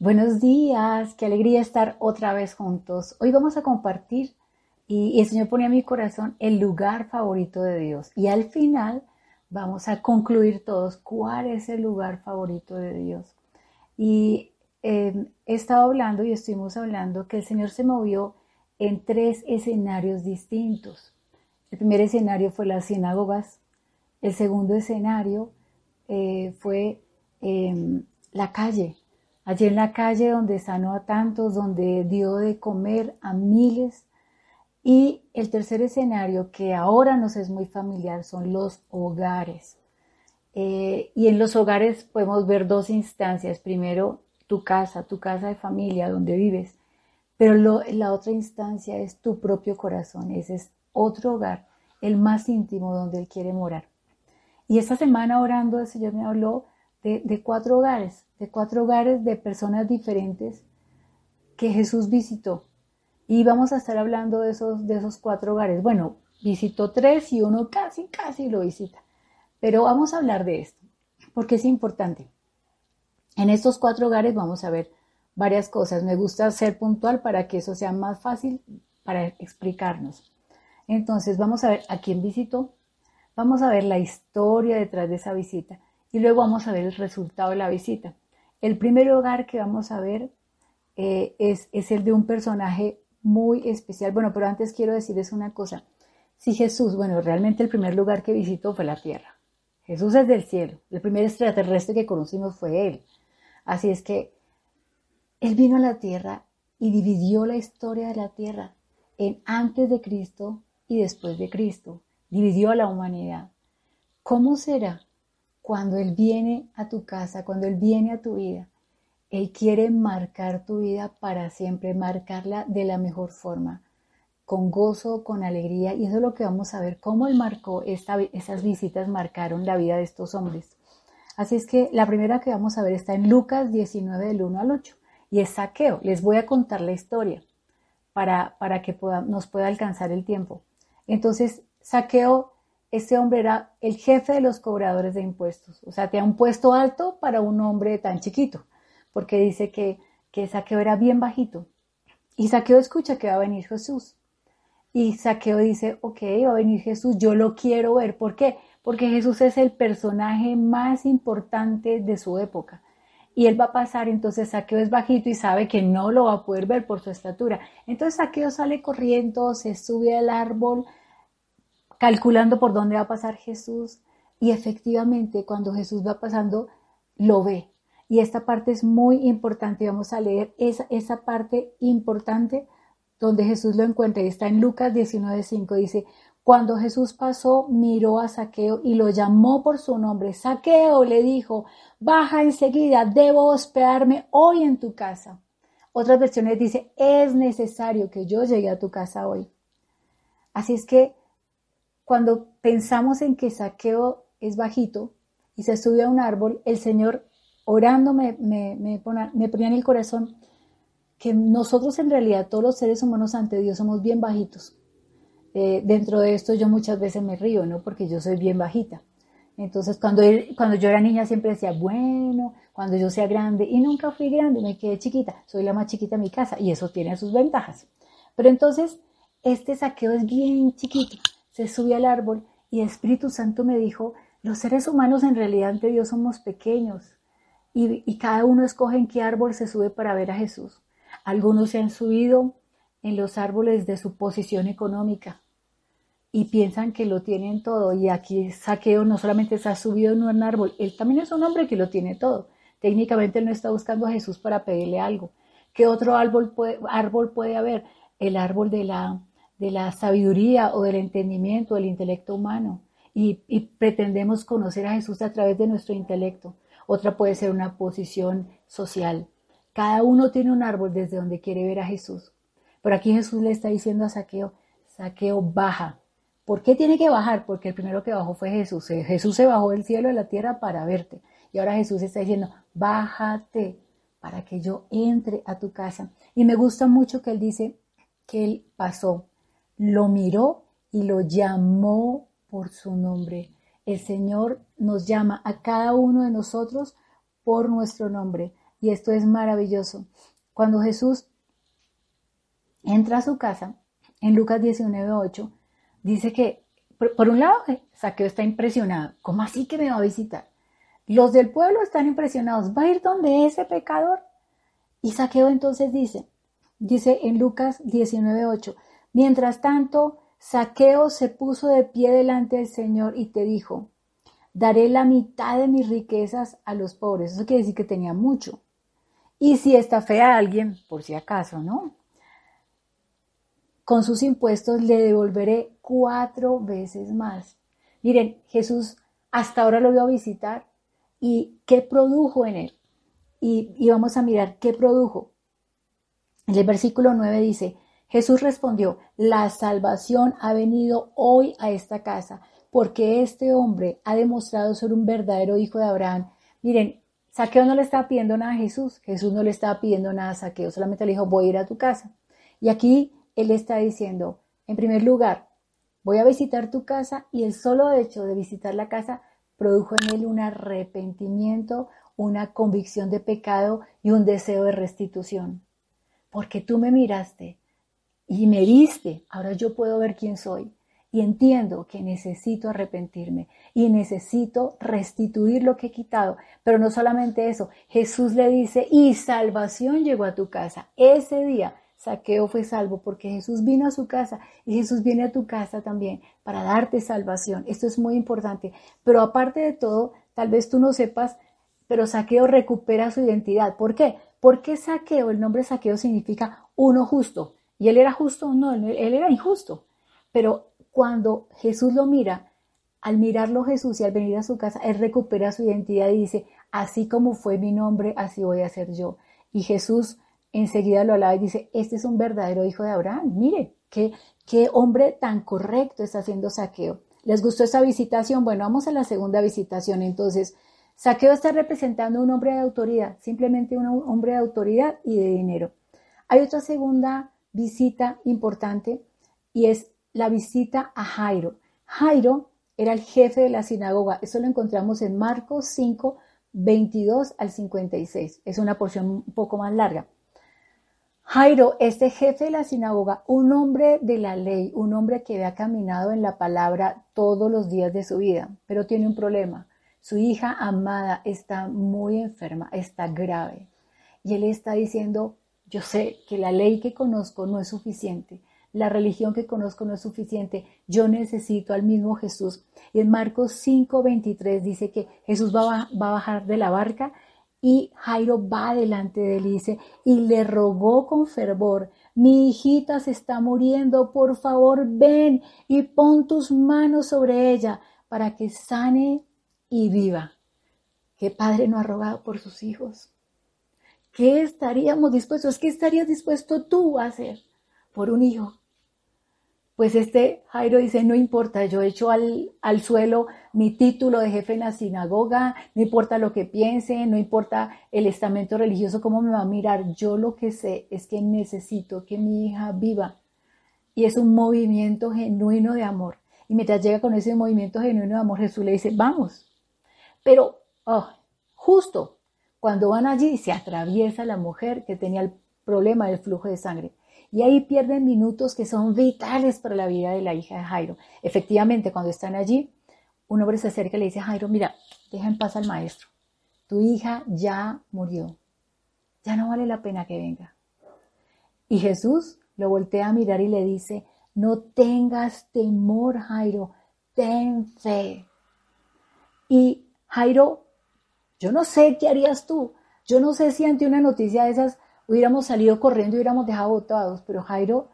Buenos días, qué alegría estar otra vez juntos. Hoy vamos a compartir y el Señor pone a mi corazón el lugar favorito de Dios. Y al final vamos a concluir todos cuál es el lugar favorito de Dios. Y eh, he estado hablando y estuvimos hablando que el Señor se movió en tres escenarios distintos. El primer escenario fue las sinagogas, el segundo escenario eh, fue em, la calle, allí en la calle donde sanó a tantos, donde dio de comer a miles. Y el tercer escenario, que ahora nos es muy familiar, son los hogares. Eh, y en los hogares podemos ver dos instancias. Primero, tu casa, tu casa de familia, donde vives. Pero la otra instancia es tu propio corazón. Ese es otro hogar, el más íntimo donde Él quiere morar. Y esta semana orando el Señor me habló de, cuatro hogares, de cuatro hogares de personas diferentes que Jesús visitó. Y vamos a estar hablando de esos, de esos cuatro hogares. Bueno, visitó tres y uno casi, casi lo visita. Pero vamos a hablar de esto, porque es importante. En estos cuatro hogares vamos a ver varias cosas. Me gusta ser puntual para que eso sea más fácil para explicarnos. Entonces vamos a ver a quién visitó, vamos a ver la historia detrás de esa visita y luego vamos a ver el resultado de la visita. El primer hogar que vamos a ver eh, es, es el de un personaje muy especial. Bueno, pero antes quiero decirles una cosa. Si Jesús, bueno, realmente el primer lugar que visitó fue la tierra. Jesús es del cielo. El primer extraterrestre que conocimos fue Él. Así es que Él vino a la tierra y dividió la historia de la tierra en antes de Cristo y después de Cristo. Dividió a la humanidad. ¿Cómo será cuando Él viene a tu casa, cuando Él viene a tu vida, Él quiere marcar tu vida para siempre, marcarla de la mejor forma, con gozo, con alegría. Y eso es lo que vamos a ver, cómo Él marcó, esas visitas marcaron la vida de estos hombres. Así es que la primera que vamos a ver está en Lucas 19 del 1 al 8 y es saqueo. Les voy a contar la historia para, para que nos pueda alcanzar el tiempo. Entonces, saqueo este hombre era el jefe de los cobradores de impuestos. O sea, tenía un puesto alto para un hombre tan chiquito, porque dice que, que Saqueo era bien bajito. Y Saqueo escucha que va a venir Jesús. Y Saqueo dice, ok, va a venir Jesús, yo lo quiero ver. ¿Por qué? Porque Jesús es el personaje más importante de su época. Y él va a pasar, entonces Saqueo es bajito y sabe que no lo va a poder ver por su estatura. Entonces Saqueo sale corriendo, se sube al árbol, calculando por dónde va a pasar Jesús y efectivamente cuando Jesús va pasando lo ve. Y esta parte es muy importante, vamos a leer esa, esa parte importante donde Jesús lo encuentra está en Lucas 19:5, dice, cuando Jesús pasó, miró a Saqueo y lo llamó por su nombre. Saqueo le dijo, baja enseguida, debo hospedarme hoy en tu casa. Otras versiones dice, es necesario que yo llegue a tu casa hoy. Así es que cuando pensamos en que Saqueo es bajito y se sube a un árbol, el Señor orando me, me, ponía en el corazón que nosotros en realidad, todos los seres humanos ante Dios, somos bien bajitos. Eh, dentro de esto yo muchas veces me río, ¿no? Porque yo soy bien bajita. Entonces, cuando, cuando yo era niña siempre decía, bueno, cuando yo sea grande, y nunca fui grande, me quedé chiquita, soy la más chiquita de mi casa, y eso tiene sus ventajas. Pero entonces, este saqueo es bien chiquito se sube al árbol y el Espíritu Santo me dijo, los seres humanos en realidad ante Dios somos pequeños y, cada uno escoge en qué árbol se sube para ver a Jesús. Algunos se han subido en los árboles de su posición económica y piensan que lo tienen todo. Y aquí Saqueo no solamente se ha subido en un árbol, él también es un hombre que lo tiene todo. Técnicamente él no está buscando a Jesús para pedirle algo. ¿Qué otro árbol puede, árbol puede haber? El árbol de la, de la sabiduría o del entendimiento, del intelecto humano. Y, pretendemos conocer a Jesús a través de nuestro intelecto. Otra puede ser una posición social. Cada uno tiene un árbol desde donde quiere ver a Jesús. Pero aquí Jesús le está diciendo a Saqueo, Saqueo, baja. ¿Por qué tiene que bajar? Porque el primero que bajó fue Jesús. Eh, Jesús se bajó del cielo a la tierra para verte. Y ahora Jesús está diciendo, bájate para que yo entre a tu casa. Y me gusta mucho que él dice que él pasó, lo miró y lo llamó por su nombre. El Señor nos llama a cada uno de nosotros por nuestro nombre. Y esto es maravilloso. Cuando Jesús entra a su casa, en Lucas 19:8, dice que, por, un lado, Saqueo está impresionado. ¿Cómo así que me va a visitar? Los del pueblo están impresionados. ¿Va a ir donde ese pecador? Y Saqueo entonces dice, dice en Lucas 19:8, mientras tanto, Saqueo se puso de pie delante del Señor y te dijo, daré la mitad de mis riquezas a los pobres. Eso quiere decir que tenía mucho. Y si estafé a alguien, por si acaso, ¿no? Con sus impuestos le devolveré cuatro veces más. Miren, Jesús hasta ahora lo vio a visitar y qué produjo en él. Y, vamos a mirar qué produjo. En el versículo 9 dice, Jesús respondió, la salvación ha venido hoy a esta casa, porque este hombre ha demostrado ser un verdadero hijo de Abraham. Miren, Saqueo no le estaba pidiendo nada a Jesús, Jesús no le estaba pidiendo nada a Saqueo, solamente le dijo, voy a ir a tu casa. Y aquí él está diciendo, en primer lugar, voy a visitar tu casa y el solo hecho de visitar la casa produjo en él un arrepentimiento, una convicción de pecado y un deseo de restitución. Porque tú me miraste y me viste, ahora yo puedo ver quién soy y entiendo que necesito arrepentirme y necesito restituir lo que he quitado. Pero no solamente eso, Jesús le dice, y salvación llegó a tu casa. Ese día Saqueo fue salvo porque Jesús vino a su casa y Jesús viene a tu casa también para darte salvación. Esto es muy importante. Pero aparte de todo, tal vez tú no sepas, pero Saqueo recupera su identidad. ¿Por qué? Porque Saqueo, el nombre Saqueo significa uno justo. ¿Y él era justo? No, él era injusto. Pero cuando Jesús lo mira, al mirarlo Jesús y al venir a su casa, él recupera su identidad y dice, así como fue mi nombre, así voy a ser yo. Y Jesús enseguida lo alaba y dice, este es un verdadero hijo de Abraham. Mire, qué, hombre tan correcto está haciendo saqueo. ¿Les gustó esta visitación? Bueno, vamos a la segunda visitación. Entonces, Saqueo está representando un hombre de autoridad, simplemente un hombre de autoridad y de dinero. Hay otra segunda visita importante y es la visita a Jairo. Jairo era el jefe de la sinagoga. Eso lo encontramos en Marcos 5, 22 al 56. Es una porción un poco más larga. Jairo, este jefe de la sinagoga, un hombre de la ley, un hombre que había caminado en la palabra todos los días de su vida, pero tiene un problema. Su hija amada está muy enferma, está grave. Y él está diciendo, yo sé que la ley que conozco no es suficiente, la religión que conozco no es suficiente, yo necesito al mismo Jesús. Y en Marcos 5:23 dice que Jesús va a, va a bajar de la barca y Jairo va delante de él y dice, y le rogó con fervor, mi hijita se está muriendo, por favor ven y pon tus manos sobre ella para que sane y viva. ¿Qué padre no ha rogado por sus hijos? ¿Qué estaríamos dispuestos? ¿Qué estarías dispuesto tú a hacer por un hijo? Pues este Jairo dice, no importa, yo echo al, al suelo mi título de jefe en la sinagoga, no importa lo que piense, no importa el estamento religioso, cómo me va a mirar, yo lo que sé es que necesito que mi hija viva. Y es un movimiento genuino de amor. Y mientras llega con ese movimiento genuino de amor, Jesús le dice, vamos. Pero oh, justo cuando van allí, se atraviesa la mujer que tenía el problema del flujo de sangre. Y ahí pierden minutos que son vitales para la vida de la hija de Jairo. Efectivamente, cuando están allí, un hombre se acerca y le dice Jairo, mira, deja en paz al maestro. Tu hija ya murió. Ya no vale la pena que venga. Y Jesús lo voltea a mirar y le dice, no tengas temor, Jairo, ten fe. Y Jairo, yo no sé qué harías tú. Yo no sé si ante una noticia de esas hubiéramos salido corriendo y hubiéramos dejado votados, pero Jairo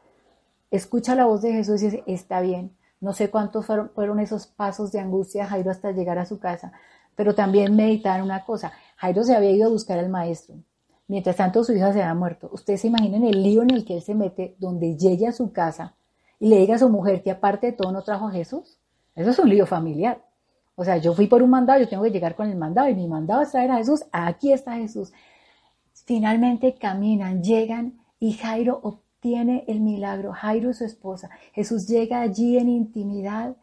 escucha la voz de Jesús y dice, está bien. No sé cuántos fueron, esos pasos de angustia Jairo hasta llegar a su casa, pero también meditar una cosa. Jairo se había ido a buscar al maestro. Mientras tanto su hija se ha muerto. Ustedes se imaginan el lío en el que él se mete, donde llegue a su casa y le diga a su mujer que aparte de todo no trajo a Jesús. Eso es un lío familiar. O sea, yo fui por un mandado, yo tengo que llegar con el mandado y mi mandado es traer a Jesús. Aquí está Jesús. Finalmente caminan, llegan y Jairo obtiene el milagro. Jairo y su esposa. Jesús llega allí en intimidad,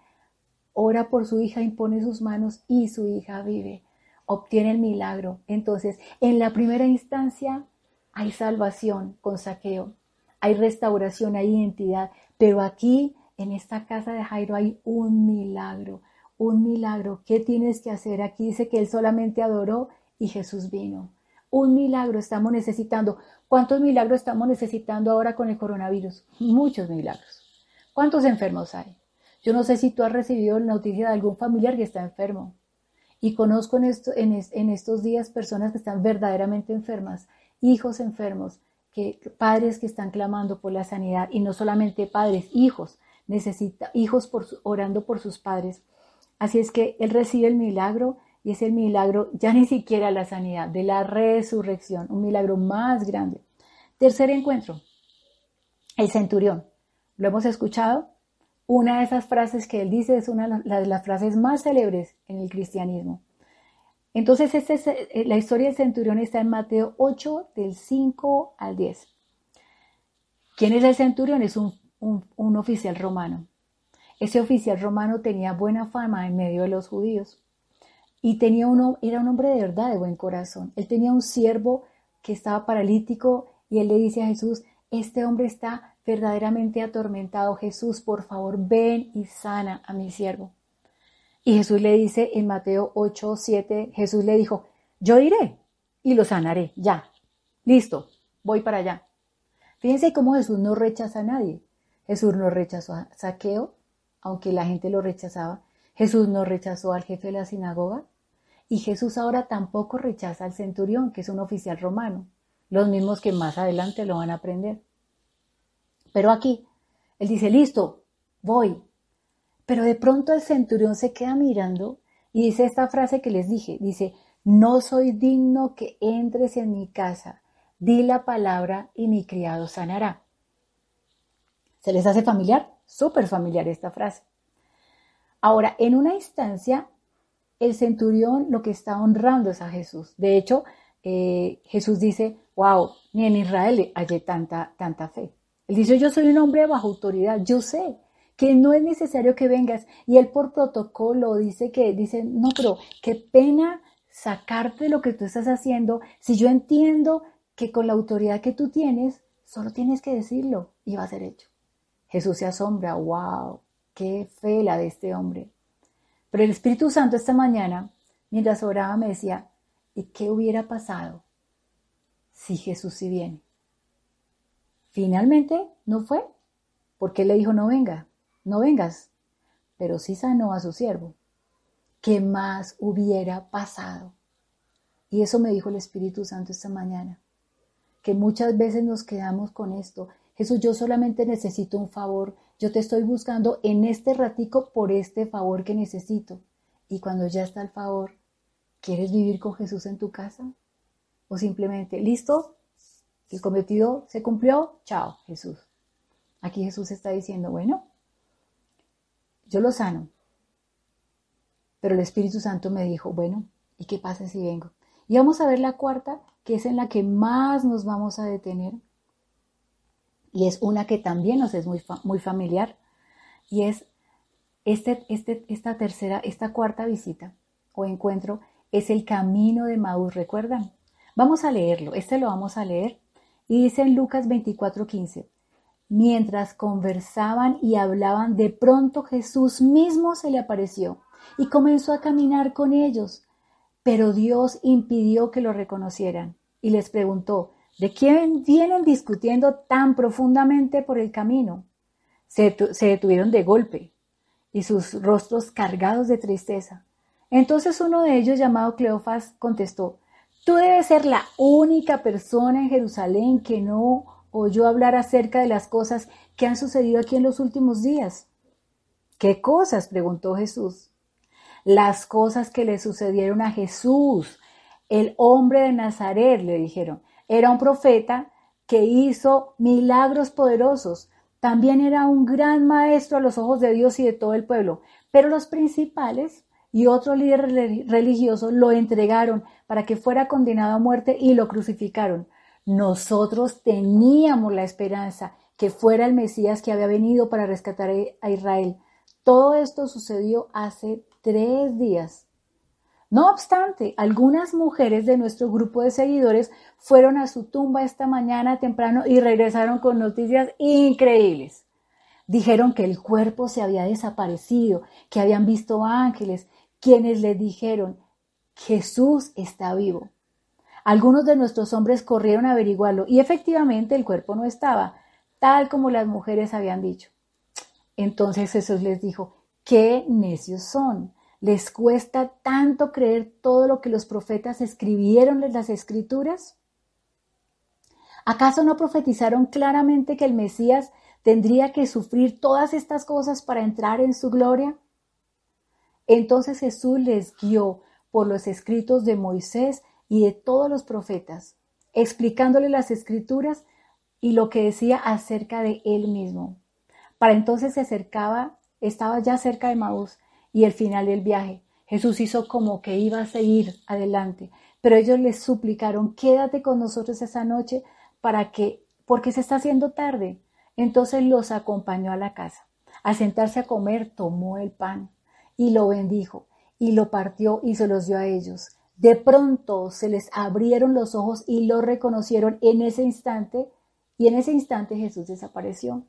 ora por su hija, impone sus manos y su hija vive obtiene el milagro. Entonces, en la primera instancia hay salvación con saqueo, hay restauración, hay identidad, pero aquí en esta casa de Jairo hay un milagro, un milagro. ¿Qué tienes que hacer? Aquí dice que él solamente adoró y Jesús vino. Un milagro estamos necesitando. ¿Cuántos milagros estamos necesitando ahora con el coronavirus? Muchos milagros. ¿Cuántos enfermos hay? Yo no sé si tú has recibido la noticia de algún familiar que está enfermo. Y conozco en, esto, en, estos días personas que están verdaderamente enfermas, hijos enfermos, que, padres que están clamando por la sanidad y no solamente padres, hijos, necesita hijos por, orando por sus padres. Así es que él recibe el milagro y es el milagro ya ni siquiera la sanidad, de la resurrección, un milagro más grande. Tercer encuentro, el centurión. ¿Lo hemos escuchado? Una de esas frases que él dice es una de las frases más célebres en el cristianismo. Entonces, este eh, la historia del centurión está en Mateo 8, del 5 al 10. ¿Quién es el centurión? Es un, un oficial romano. Ese oficial romano tenía buena fama en medio de los judíos y tenía uno, era un hombre de verdad, de buen corazón. Él tenía un siervo que estaba paralítico y él le dice a Jesús, este hombre está verdaderamente atormentado, Jesús, por favor, ven y sana a mi siervo. Y Jesús le dice en Mateo 8, 7, Jesús le dijo, yo iré y lo sanaré, ya, listo, voy para allá. Fíjense cómo Jesús no rechaza a nadie. Jesús no rechazó a Saqueo, aunque la gente lo rechazaba. Jesús no rechazó al jefe de la sinagoga. Y Jesús ahora tampoco rechaza al centurión, que es un oficial romano, los mismos que más adelante lo van a aprender. Pero aquí, él dice, listo, voy. Pero de pronto el centurión se queda mirando y dice esta frase que les dije, dice, no soy digno que entres en mi casa, di la palabra y mi criado sanará. ¿Se les hace familiar? Súper familiar esta frase. Ahora, en una instancia, el centurión lo que está honrando es a Jesús. De hecho, eh, Jesús dice, wow, ni en Israel hallé tanta, tanta fe. Él dice, yo soy un hombre bajo autoridad, yo sé que no es necesario que vengas. Y él por protocolo dice que, dice, no, pero qué pena sacarte lo que tú estás haciendo si yo entiendo que con la autoridad que tú tienes, solo tienes que decirlo y va a ser hecho. Jesús se asombra, wow, qué fe la de este hombre. Pero el Espíritu Santo esta mañana, mientras oraba, me decía, ¿y qué hubiera pasado si Jesús sí viene? Finalmente no fue, porque él le dijo no venga, no vengas, pero sí sanó a su siervo. ¿Qué más hubiera pasado? Y eso me dijo el Espíritu Santo esta mañana, que muchas veces nos quedamos con esto. Jesús, yo solamente necesito un favor, yo te estoy buscando en este ratico por este favor que necesito. Y cuando ya está el favor, ¿quieres vivir con Jesús en tu casa? O simplemente, listo, el cometido se cumplió, chao, Jesús. Aquí Jesús está diciendo, bueno, yo lo sano. Pero el Espíritu Santo me dijo, bueno, ¿y qué pasa si vengo? Y vamos a ver la cuarta, que es en la que más nos vamos a detener. Y es una que también nos es muy, muy familiar. Y es este, este, esta tercera, esta cuarta visita o encuentro es el camino de Maús, ¿recuerdan? Vamos a leerlo, este lo vamos a leer y dice en Lucas 24:15, mientras conversaban y hablaban, de pronto Jesús mismo se le apareció y comenzó a caminar con ellos. Pero Dios impidió que lo reconocieran y les preguntó, ¿de quién vienen discutiendo tan profundamente por el camino? Se, se detuvieron de golpe y sus rostros cargados de tristeza. Entonces uno de ellos, llamado Cleofas, contestó, Tú debes ser la única persona en Jerusalén que no oyó hablar acerca de las cosas que han sucedido aquí en los últimos días. ¿Qué cosas? preguntó Jesús. Las cosas que le sucedieron a Jesús, el hombre de Nazaret, le dijeron. Era un profeta que hizo milagros poderosos. También era un gran maestro a los ojos de Dios y de todo el pueblo. Pero los principales y otros líderes religiosos lo entregaron para que fuera condenado a muerte y lo crucificaron. Nosotros teníamos la esperanza que fuera el Mesías que había venido para rescatar a Israel. Todo esto sucedió hace tres días. No obstante, algunas mujeres de nuestro grupo de seguidores fueron a su tumba esta mañana temprano y regresaron con noticias increíbles. Dijeron que el cuerpo se había desaparecido, que habían visto ángeles, quienes les dijeron, Jesús está vivo. Algunos de nuestros hombres corrieron a averiguarlo y efectivamente el cuerpo no estaba, tal como las mujeres habían dicho. Entonces Jesús les dijo, qué necios son. ¿Les cuesta tanto creer todo lo que los profetas escribieron en las escrituras? ¿Acaso no profetizaron claramente que el Mesías tendría que sufrir todas estas cosas para entrar en su gloria? Entonces Jesús les guió por los escritos de Moisés y de todos los profetas, explicándole las escrituras y lo que decía acerca de él mismo. Para entonces se acercaba, estaba ya cerca de Maús y el final del viaje. Jesús hizo como que iba a seguir adelante, pero ellos les suplicaron, quédate con nosotros esa noche para que, porque se está haciendo tarde. Entonces los acompañó a la casa. Al sentarse a comer, tomó el pan y lo bendijo y lo partió y se los dio a ellos. De pronto se les abrieron los ojos y lo reconocieron en ese instante y en ese instante Jesús desapareció.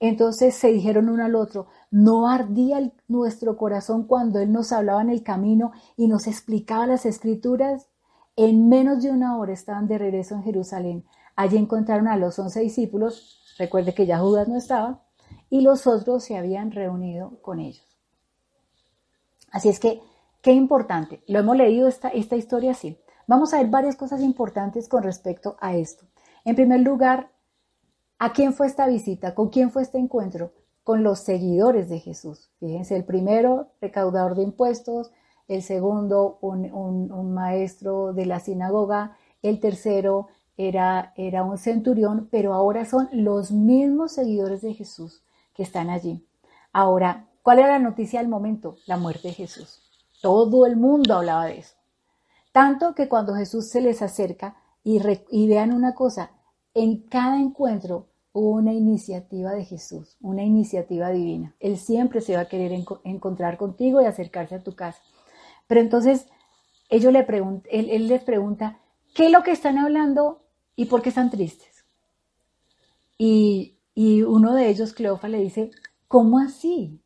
Entonces se dijeron uno al otro, ¿no ardía nuestro corazón cuando Él nos hablaba en el camino y nos explicaba las escrituras? En menos de una hora estaban de regreso en Jerusalén. Allí encontraron a los once discípulos, recuerde que ya Judas no estaba, y los otros se habían reunido con ellos. Así es que, qué importante. Lo hemos leído esta, esta historia así. Vamos a ver varias cosas importantes con respecto a esto. En primer lugar, ¿A quién fue esta visita? ¿Con quién fue este encuentro? Con los seguidores de Jesús. Fíjense, el primero, recaudador de impuestos, el segundo, un, maestro de la sinagoga, el tercero era, era un centurión, pero ahora son los mismos seguidores de Jesús que están allí. Ahora, ¿cuál era la noticia del momento? La muerte de Jesús. Todo el mundo hablaba de eso. Tanto que cuando Jesús se les acerca y, y vean una cosa, en cada encuentro una iniciativa de Jesús, una iniciativa divina. Él siempre se va a querer encontrar contigo y acercarse a tu casa. Pero entonces ellos le él, les pregunta, ¿qué es lo que están hablando y por qué están tristes? Y, uno de ellos, Cleofa, le dice, ¿cómo así?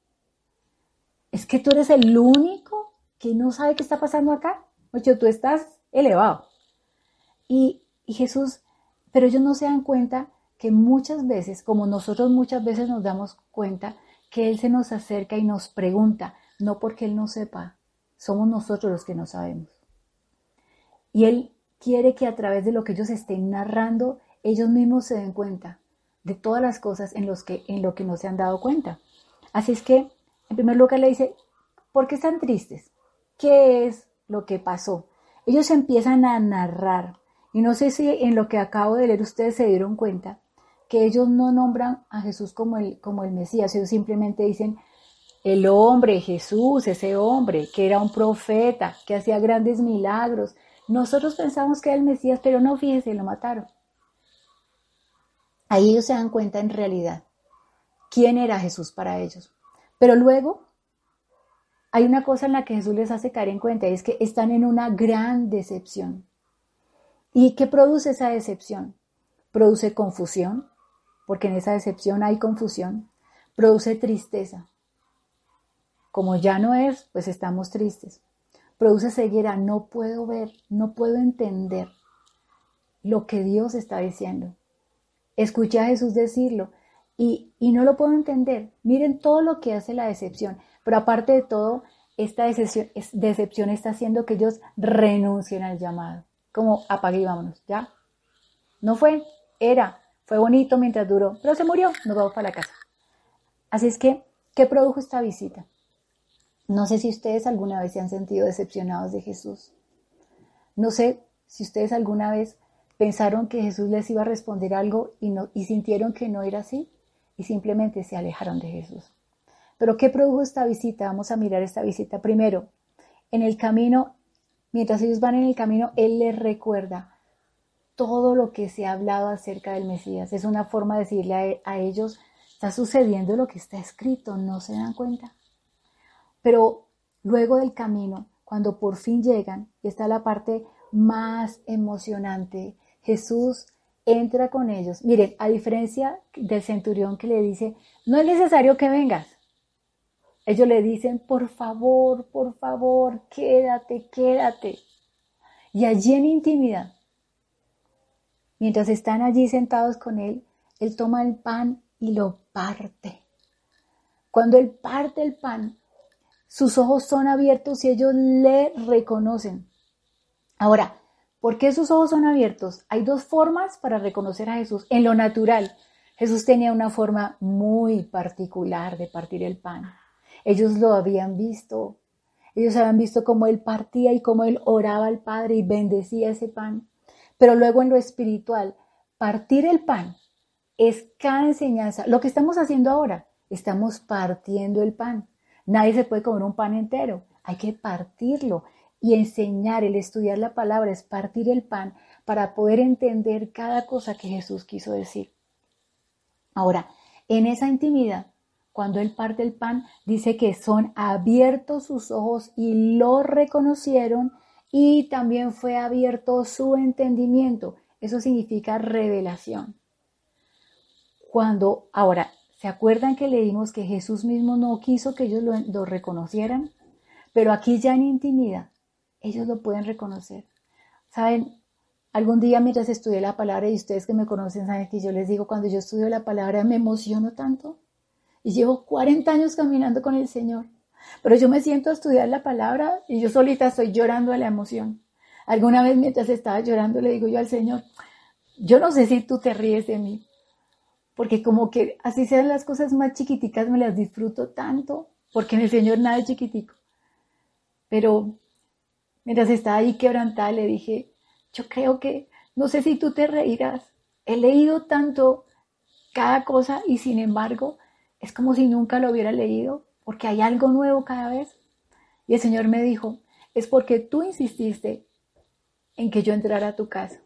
¿Es que tú eres el único que no sabe qué está pasando acá? Oye, tú estás elevado. Y, y Jesús, pero ellos no se dan cuenta que muchas veces, como nosotros muchas veces nos damos cuenta, que Él se nos acerca y nos pregunta, no porque Él no sepa, somos nosotros los que no sabemos. Y Él quiere que a través de lo que ellos estén narrando, ellos mismos se den cuenta de todas las cosas en, los que, en lo que no se han dado cuenta. Así es que, en primer lugar, le dice, ¿por qué están tristes? ¿Qué es lo que pasó? Ellos empiezan a narrar. Y no sé si en lo que acabo de leer ustedes se dieron cuenta que ellos no nombran a Jesús como el, como el Mesías, ellos simplemente dicen el hombre, Jesús, ese hombre, que era un profeta, que hacía grandes milagros. Nosotros pensamos que era el Mesías, pero no, fíjese, lo mataron. Ahí ellos se dan cuenta en realidad quién era Jesús para ellos. Pero luego hay una cosa en la que Jesús les hace caer en cuenta, y es que están en una gran decepción. ¿Y qué produce esa decepción? Produce confusión, porque en esa decepción hay confusión, produce tristeza. Como ya no es, pues estamos tristes. Produce ceguera, no puedo ver, no puedo entender lo que Dios está diciendo. Escuché a Jesús decirlo y, no lo puedo entender. Miren todo lo que hace la decepción. Pero aparte de todo, esta decepción, decepción está haciendo que ellos renuncien al llamado. Como apague y vámonos, ¿ya? No fue, era, fue bonito mientras duró, pero se murió, nos vamos para la casa. Así es que, ¿qué produjo esta visita? No sé si ustedes alguna vez se han sentido decepcionados de Jesús. No sé si ustedes alguna vez pensaron que Jesús les iba a responder algo y, no, y sintieron que no era así y simplemente se alejaron de Jesús. Pero ¿qué produjo esta visita? Vamos a mirar esta visita. Primero, en el camino, mientras ellos van en el camino, Él les recuerda todo lo que se ha hablado acerca del Mesías. Es una forma de decirle a, a ellos, está sucediendo lo que está escrito, no se dan cuenta. Pero luego del camino, cuando por fin llegan, y está la parte más emocionante, Jesús entra con ellos. Miren, a diferencia del centurión que le dice, no es necesario que vengas. Ellos le dicen, por favor, por favor, quédate, quédate. Y allí en intimidad, mientras están allí sentados con él, él toma el pan y lo parte. Cuando él parte el pan, sus ojos son abiertos y ellos le reconocen. Ahora, ¿por qué sus ojos son abiertos? Hay dos formas para reconocer a Jesús. En lo natural, Jesús tenía una forma muy particular de partir el pan. Ellos lo habían visto. Ellos habían visto cómo él partía y cómo él oraba al Padre y bendecía ese pan. Pero luego en lo espiritual, partir el pan es cada enseñanza. Lo que estamos haciendo ahora, estamos partiendo el pan. Nadie se puede comer un pan entero. Hay que partirlo y enseñar, el estudiar la palabra es partir el pan para poder entender cada cosa que Jesús quiso decir. Ahora, en esa intimidad, cuando él parte el pan, dice que son abiertos sus ojos y lo reconocieron y también fue abierto su entendimiento. Eso significa revelación. Cuando, ahora, ¿se acuerdan que leímos que Jesús mismo no quiso que ellos lo, reconocieran? Pero aquí ya en intimidad, ellos lo pueden reconocer. ¿Saben? Algún día mientras estudié la palabra y ustedes que me conocen saben que yo les digo, cuando yo estudio la palabra me emociono tanto y llevo 40 años caminando con el Señor. Pero yo me siento a estudiar la palabra y yo solita estoy llorando a la emoción. Alguna vez mientras estaba llorando le digo yo al Señor, yo no sé si tú te ríes de mí, porque como que así sean las cosas más chiquiticas me las disfruto tanto, porque en el Señor nada es chiquitico. Pero mientras estaba ahí quebrantada le dije, yo creo que, no sé si tú te reirás, he leído tanto cada cosa y sin embargo es como si nunca lo hubiera leído, porque hay algo nuevo cada vez. Y el Señor me dijo, es porque tú insististe en que yo entrara a tu casa.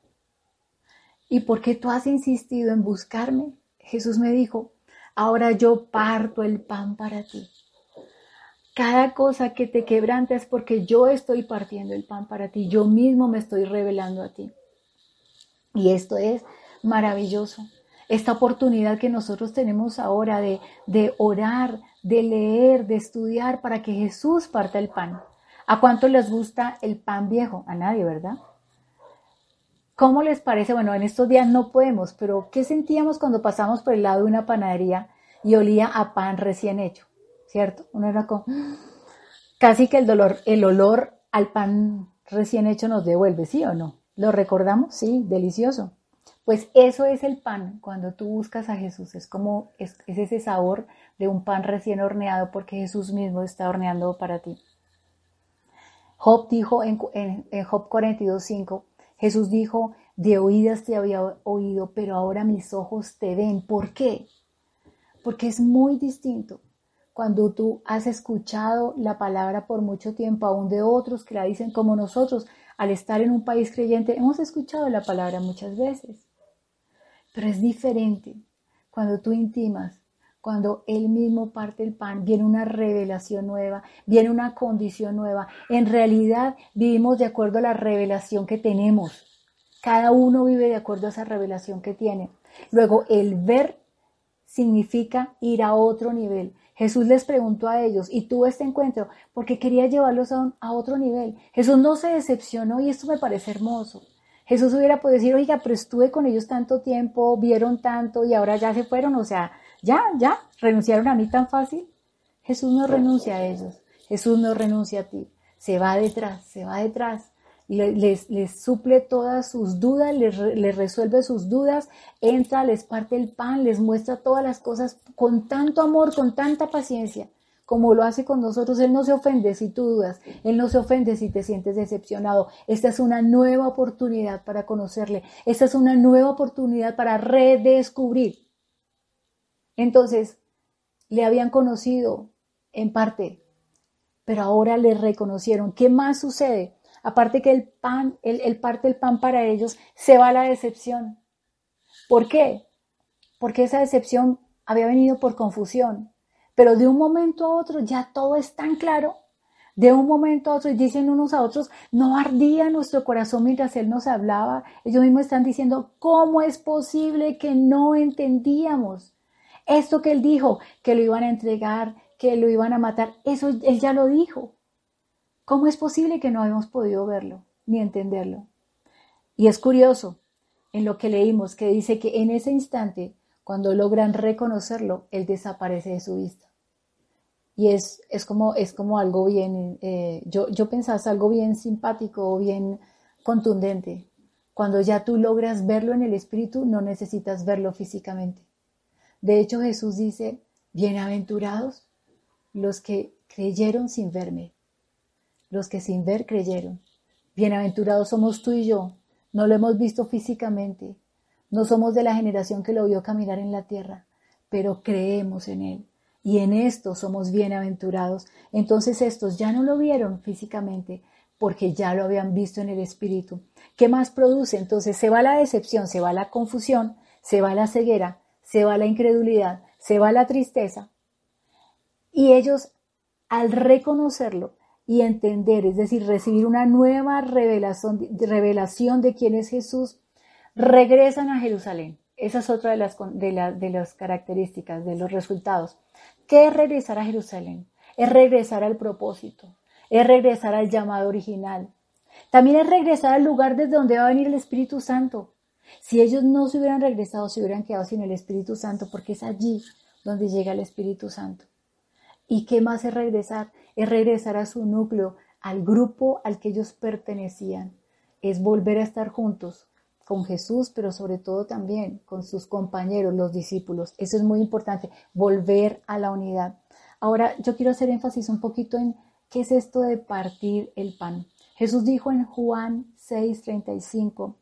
Y porque tú has insistido en buscarme, Jesús me dijo, ahora yo parto el pan para ti. Cada cosa que te quebranta es porque yo estoy partiendo el pan para ti, yo mismo me estoy revelando a ti. Y esto es maravilloso esta oportunidad que nosotros tenemos ahora de, de orar, de leer, de estudiar para que Jesús parta el pan. ¿A cuánto les gusta el pan viejo? A nadie, ¿verdad? ¿Cómo les parece? Bueno, en estos días no podemos, pero ¿qué sentíamos cuando pasamos por el lado de una panadería y olía a pan recién hecho? ¿Cierto? Uno era como, casi que el dolor, el olor al pan recién hecho nos devuelve, ¿sí o no? ¿Lo recordamos? Sí, delicioso. Pues eso es el pan. Cuando tú buscas a Jesús, es como es, ese sabor de un pan recién horneado porque Jesús mismo está horneando para ti. Job dijo en, en, en Job 42.5, Jesús dijo, de oídas te había oído, pero ahora mis ojos te ven. ¿Por qué? Porque es muy distinto cuando tú has escuchado la palabra por mucho tiempo, aún de otros que la dicen como nosotros, al estar en un país creyente, hemos escuchado la palabra muchas veces. Pero es diferente cuando tú intimas, cuando Él mismo parte el pan, viene una revelación nueva, viene una condición nueva. En realidad vivimos de acuerdo a la revelación que tenemos. Cada uno vive de acuerdo a esa revelación que tiene. Luego, el ver significa ir a otro nivel. Jesús les preguntó a ellos, ¿y tuvo este encuentro? Porque quería llevarlos a, otro nivel. Jesús no se decepcionó y esto me parece hermoso. Jesús hubiera podido decir, oiga, pero estuve con ellos tanto tiempo, vieron tanto y ahora ya se fueron, o sea, ya, ya, renunciaron a mí tan fácil. Jesús no renuncia a ellos, Jesús no renuncia a ti, se va detrás, se va detrás, les, les suple todas sus dudas, les, les resuelve sus dudas, entra, les parte el pan, les muestra todas las cosas con tanto amor, con tanta paciencia, como lo hace con nosotros. Él no se ofende si tú dudas, Él no se ofende si te sientes decepcionado. Esta es una nueva oportunidad para conocerle, esta es una nueva oportunidad para redescubrir. Entonces, le habían conocido en parte, pero ahora le reconocieron. ¿Qué más sucede? Aparte que el pan, el, parte del pan para ellos, se va a la decepción. ¿Por qué? Porque esa decepción había venido por confusión. Pero de un momento a otro ya todo es tan claro. De un momento a otro, y dicen unos a otros, no ardía nuestro corazón mientras Él nos hablaba. Ellos mismos están diciendo, ¿cómo es posible que no entendíamos? Esto que Él dijo, que lo iban a entregar, que lo iban a matar, eso Él ya lo dijo. ¿Cómo es posible que no hayamos podido verlo ni entenderlo? Y es curioso en lo que leímos que dice que en ese instante, cuando logran reconocerlo, Él desaparece de su vista. Y es, es, como, es como algo bien, eh, yo, yo pensaba, algo bien simpático o bien contundente. Cuando ya tú logras verlo en el espíritu, no necesitas verlo físicamente. De hecho, Jesús dice, bienaventurados los que creyeron sin verme, los que sin ver creyeron. Bienaventurados somos tú y yo, no lo hemos visto físicamente, no somos de la generación que lo vio caminar en la tierra, pero creemos en él y en esto somos bienaventurados. Entonces estos ya no lo vieron físicamente porque ya lo habían visto en el espíritu. ¿Qué más produce? Entonces se va la decepción, se va la confusión, se va la ceguera, se va la incredulidad, se va la tristeza. Y ellos al reconocerlo y entender, es decir, recibir una nueva revelación, de quién es Jesús, regresan a Jerusalén. Esa es otra de las, de las características, de los resultados. ¿Qué es regresar a Jerusalén? Es regresar al propósito, es regresar al llamado original. También es regresar al lugar desde donde va a venir el Espíritu Santo. Si ellos no se hubieran regresado, se hubieran quedado sin el Espíritu Santo, porque es allí donde llega el Espíritu Santo. ¿Y qué más es regresar? Es regresar a su núcleo, al grupo al que ellos pertenecían. Es volver a estar juntos con Jesús, pero sobre todo también con sus compañeros, los discípulos. Eso es muy importante, volver a la unidad. Ahora, yo quiero hacer énfasis un poquito en qué es esto de partir el pan. Jesús dijo en Juan 6:35,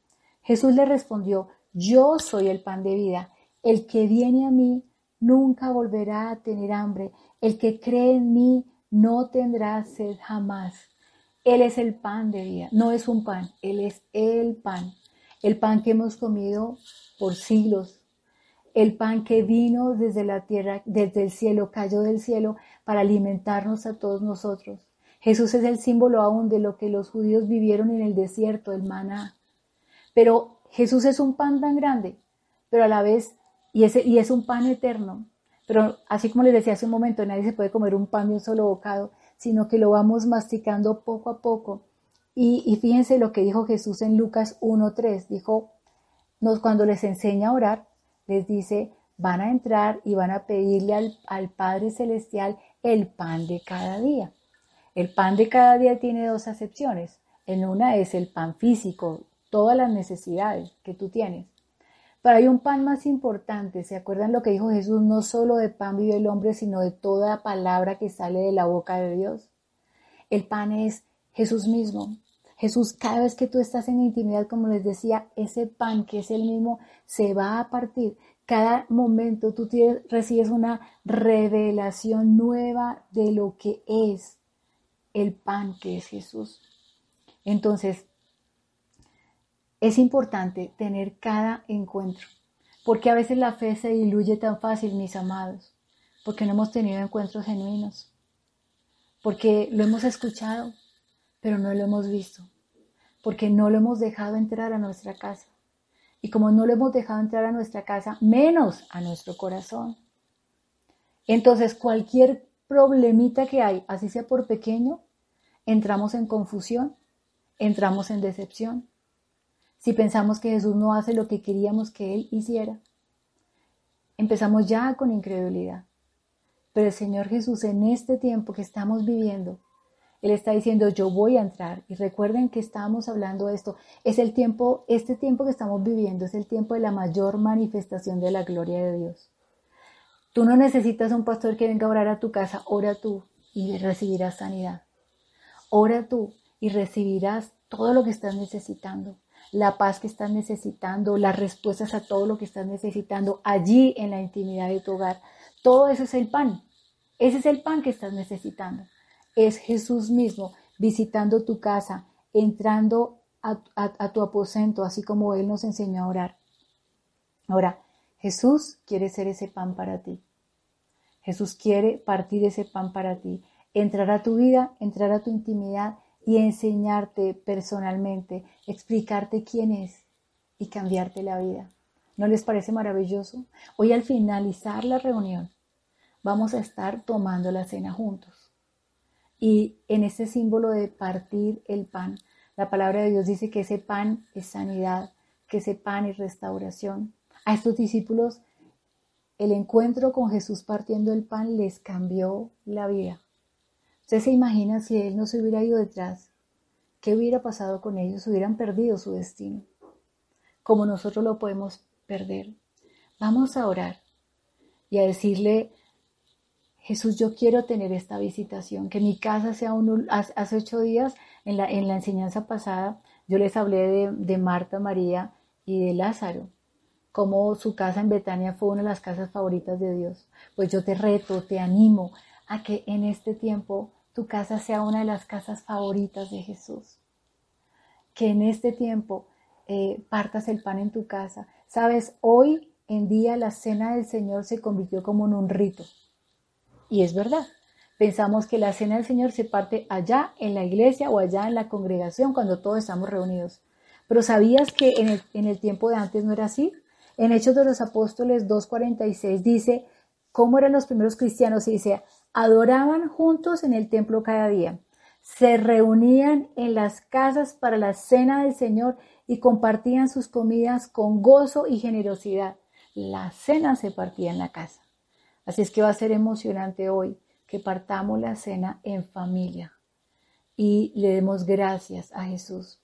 Jesús le respondió, yo soy el pan de vida. El que viene a mí nunca volverá a tener hambre. El que cree en mí no tendrá sed jamás. Él es el pan de vida. No es un pan, Él es el pan el pan que hemos comido por siglos, el pan que vino desde la tierra, desde el cielo, cayó del cielo para alimentarnos a todos nosotros. Jesús es el símbolo aún de lo que los judíos vivieron en el desierto, el maná. Pero Jesús es un pan tan grande, pero a la vez, y es, y es un pan eterno. Pero así como les decía hace un momento, nadie se puede comer un pan de un solo bocado, sino que lo vamos masticando poco a poco y, fíjense lo que dijo Jesús en Lucas 1.3. Dijo, nos, cuando les enseña a orar, les dice, van a entrar y van a pedirle al, al Padre Celestial el pan de cada día. El pan de cada día tiene dos acepciones. En una es el pan físico, todas las necesidades que tú tienes. Pero hay un pan más importante. ¿Se acuerdan lo que dijo Jesús? No solo de pan vive el hombre, sino de toda palabra que sale de la boca de Dios. El pan es Jesús mismo. Jesús, cada vez que tú estás en intimidad, como les decía, ese pan que es el mismo se va a partir. Cada momento tú recibes una revelación nueva de lo que es el pan que es Jesús. Entonces, es importante tener cada encuentro, porque a veces la fe se diluye tan fácil, mis amados, porque no hemos tenido encuentros genuinos, porque lo hemos escuchado, pero no lo hemos visto, porque no lo hemos dejado entrar a nuestra casa. Y como no lo hemos dejado entrar a nuestra casa, menos a nuestro corazón. Entonces, cualquier problemita que hay, así sea por pequeño, entramos en confusión, entramos en decepción. Si pensamos que Jesús no hace lo que queríamos que Él hiciera, empezamos ya con incredulidad. Pero el Señor Jesús en este tiempo que estamos viviendo él está diciendo, yo voy a entrar. Y recuerden que estábamos hablando de esto. Es el tiempo, este tiempo que estamos viviendo es el tiempo de la mayor manifestación de la gloria de Dios. Tú no necesitas un pastor que venga a orar a tu casa, ora tú y recibirás sanidad. Ora tú y recibirás todo lo que estás necesitando, la paz que estás necesitando, las respuestas a todo lo que estás necesitando allí en la intimidad de tu hogar. Todo eso es el pan. Ese es el pan que estás necesitando. Es Jesús mismo visitando tu casa, entrando a, tu aposento, así como Él nos enseñó a orar. Ahora, Jesús quiere ser ese pan para ti. Jesús quiere partir ese pan para ti, entrar a tu vida, entrar a tu intimidad y enseñarte personalmente, explicarte quién es y cambiarte la vida. ¿No les parece maravilloso? Hoy al finalizar la reunión vamos a estar tomando la cena juntos. Y en este símbolo de partir el pan, la palabra de Dios dice que ese pan es sanidad, que ese pan es restauración. A estos discípulos el encuentro con Jesús partiendo el pan les cambió la vida. Usted se imagina si Él no se hubiera ido detrás, ¿qué hubiera pasado con ellos? Hubieran perdido su destino, como nosotros lo podemos perder. Vamos a orar y a decirle, Jesús, yo quiero tener esta visitación, que mi casa sea un... Hace ocho días, en la, en la enseñanza pasada, yo les hablé de, de Marta, María y de Lázaro como su casa en Betania fue una de las casas favoritas de Dios. Pues yo te reto, te animo a que en este tiempo tu casa sea una de las casas favoritas de Jesús. Que en este tiempo eh, partas el pan en tu casa. Sabes, hoy en día la cena del Señor se convirtió como en un rito. Y es verdad. Pensamos que la cena del Señor se parte allá en la iglesia o allá en la congregación cuando todos estamos reunidos. Pero ¿sabías que en el, tiempo de antes no era así? En Hechos de los Apóstoles 2.46 dice, ¿cómo eran los primeros cristianos? Y dice, adoraban juntos en el templo cada día, se reunían en las casas para la cena del Señor y compartían sus comidas con gozo y generosidad. La cena se partía en la casa. Así es que va a ser emocionante hoy que partamos la cena en familia y le demos gracias a Jesús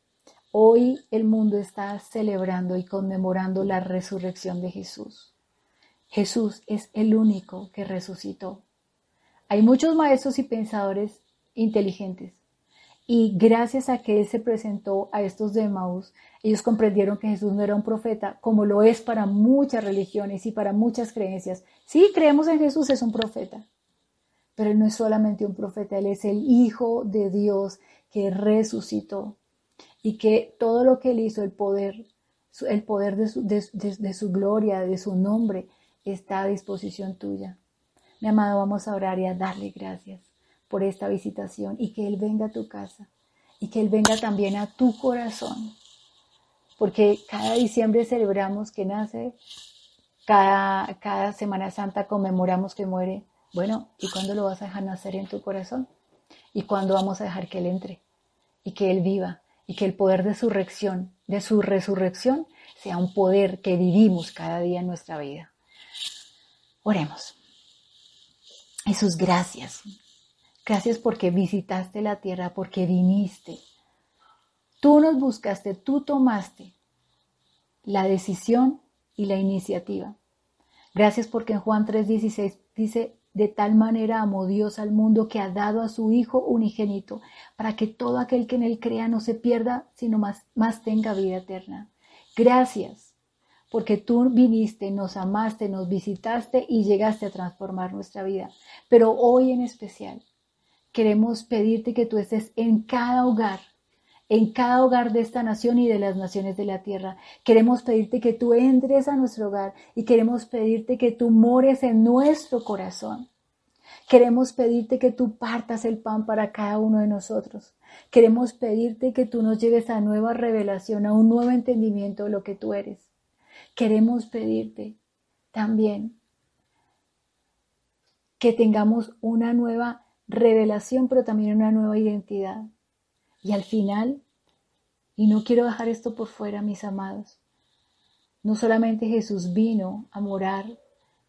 Hoy el mundo está celebrando y conmemorando la resurrección de Jesús. Jesús es el único que resucitó. Hay muchos maestros y pensadores inteligentes y gracias a que Él se presentó a estos de Maús, ellos comprendieron que Jesús no era un profeta, como lo es para muchas religiones y para muchas creencias. Sí, creemos en Jesús, es un profeta, pero Él no es solamente un profeta, Él es el Hijo de Dios que resucitó y que todo lo que él hizo, el poder, el poder de su, de, su gloria, de su nombre, está a disposición tuya. Mi amado, vamos a orar y a darle gracias por esta visitación y que Él venga a tu casa y que Él venga también a tu corazón. Porque cada diciembre celebramos que nace, cada, cada Semana Santa conmemoramos que muere. Bueno, ¿y cuándo lo vas a dejar nacer en tu corazón? ¿Y cuándo vamos a dejar que Él entre y que Él viva y que el poder de su resurrección, de su resurrección, sea un poder que vivimos cada día en nuestra vida. Oremos. Jesús, gracias. Gracias porque visitaste la tierra, porque viniste. Tú nos buscaste, tú tomaste la decisión y la iniciativa. Gracias porque en Juan 3:16 dice, de tal manera amó Dios al mundo que ha dado a su Hijo unigénito, para que todo aquel que en él crea no se pierda, sino más, más tenga vida eterna. Gracias, porque tú viniste, nos amaste, nos visitaste y llegaste a transformar nuestra vida. Pero hoy en especial queremos pedirte que tú estés en cada hogar, en cada hogar de esta nación y de las naciones de la tierra. Queremos pedirte que tú entres a nuestro hogar y queremos pedirte que tú mores en nuestro corazón. Queremos pedirte que tú partas el pan para cada uno de nosotros. Queremos pedirte que tú nos lleves a nueva revelación, a un nuevo entendimiento de lo que tú eres. Queremos pedirte también que tengamos una nueva revelación, pero también una nueva identidad. Y al final, y no quiero dejar esto por fuera, mis amados, no solamente Jesús vino a morar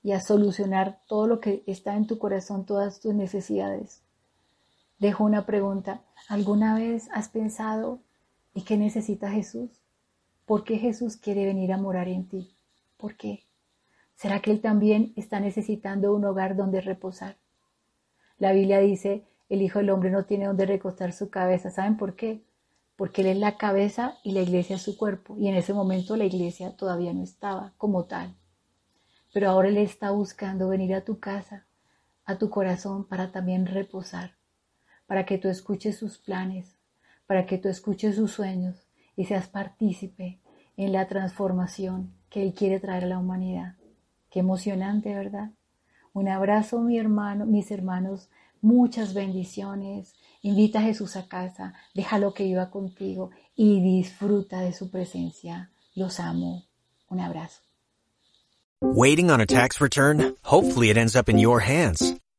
y a solucionar todo lo que está en tu corazón, todas tus necesidades. Dejo una pregunta. ¿Alguna vez has pensado y qué necesita Jesús? ¿Por qué Jesús quiere venir a morar en ti? ¿Por qué? ¿Será que él también está necesitando un hogar donde reposar? La Biblia dice, el Hijo del Hombre no tiene donde recostar su cabeza. ¿Saben por qué? Porque Él es la cabeza y la iglesia es su cuerpo. Y en ese momento la iglesia todavía no estaba como tal. Pero ahora Él está buscando venir a tu casa, a tu corazón, para también reposar, para que tú escuches sus planes, para que tú escuches sus sueños y seas partícipe en la transformación que Él quiere traer a la humanidad. Qué emocionante, ¿verdad? Un abrazo, mi hermano, mis hermanos, muchas bendiciones. Invita a Jesús a casa, déjalo que viva contigo y disfruta de su presencia. Los amo. Un abrazo. Waiting on a tax return? Hopefully it ends up in your hands.